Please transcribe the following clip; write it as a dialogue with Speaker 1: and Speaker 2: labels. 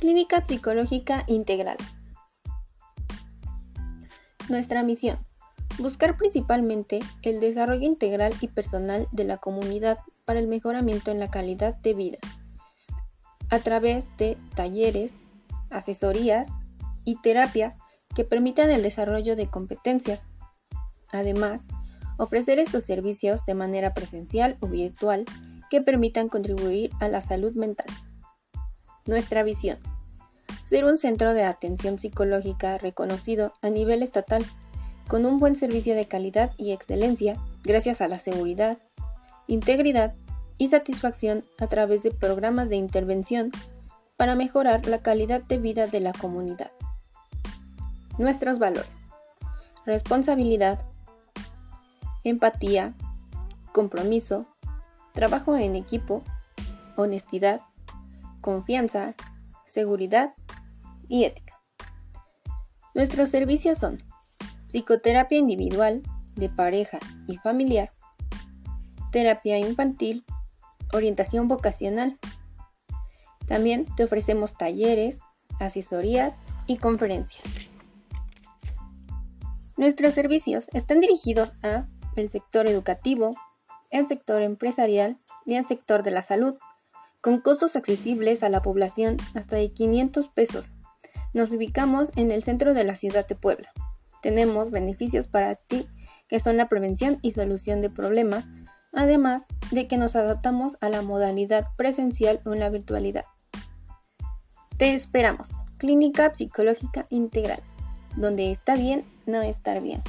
Speaker 1: Clínica Psicológica Integral. Nuestra misión. Buscar principalmente el desarrollo integral y personal de la comunidad para el mejoramiento en la calidad de vida, a través de talleres, asesorías y terapia que permitan el desarrollo de competencias. Además, ofrecer estos servicios de manera presencial o virtual que permitan contribuir a la salud mental. Nuestra visión. Ser un centro de atención psicológica reconocido a nivel estatal, con un buen servicio de calidad y excelencia gracias a la seguridad, integridad y satisfacción a través de programas de intervención para mejorar la calidad de vida de la comunidad. Nuestros valores. Responsabilidad, empatía, compromiso, trabajo en equipo, honestidad, confianza, seguridad y ética. Nuestros servicios son psicoterapia individual, de pareja y familiar, terapia infantil, orientación vocacional. También te ofrecemos talleres, asesorías y conferencias. Nuestros servicios están dirigidos a el sector educativo, el sector empresarial y el sector de la salud, con costos accesibles a la población hasta de 500 pesos. Nos ubicamos en el centro de la ciudad de Puebla. Tenemos beneficios para ti que son la prevención y solución de problemas, además de que nos adaptamos a la modalidad presencial o en la virtualidad. Te esperamos. Clínica Psicológica Integral, donde está bien no estar bien.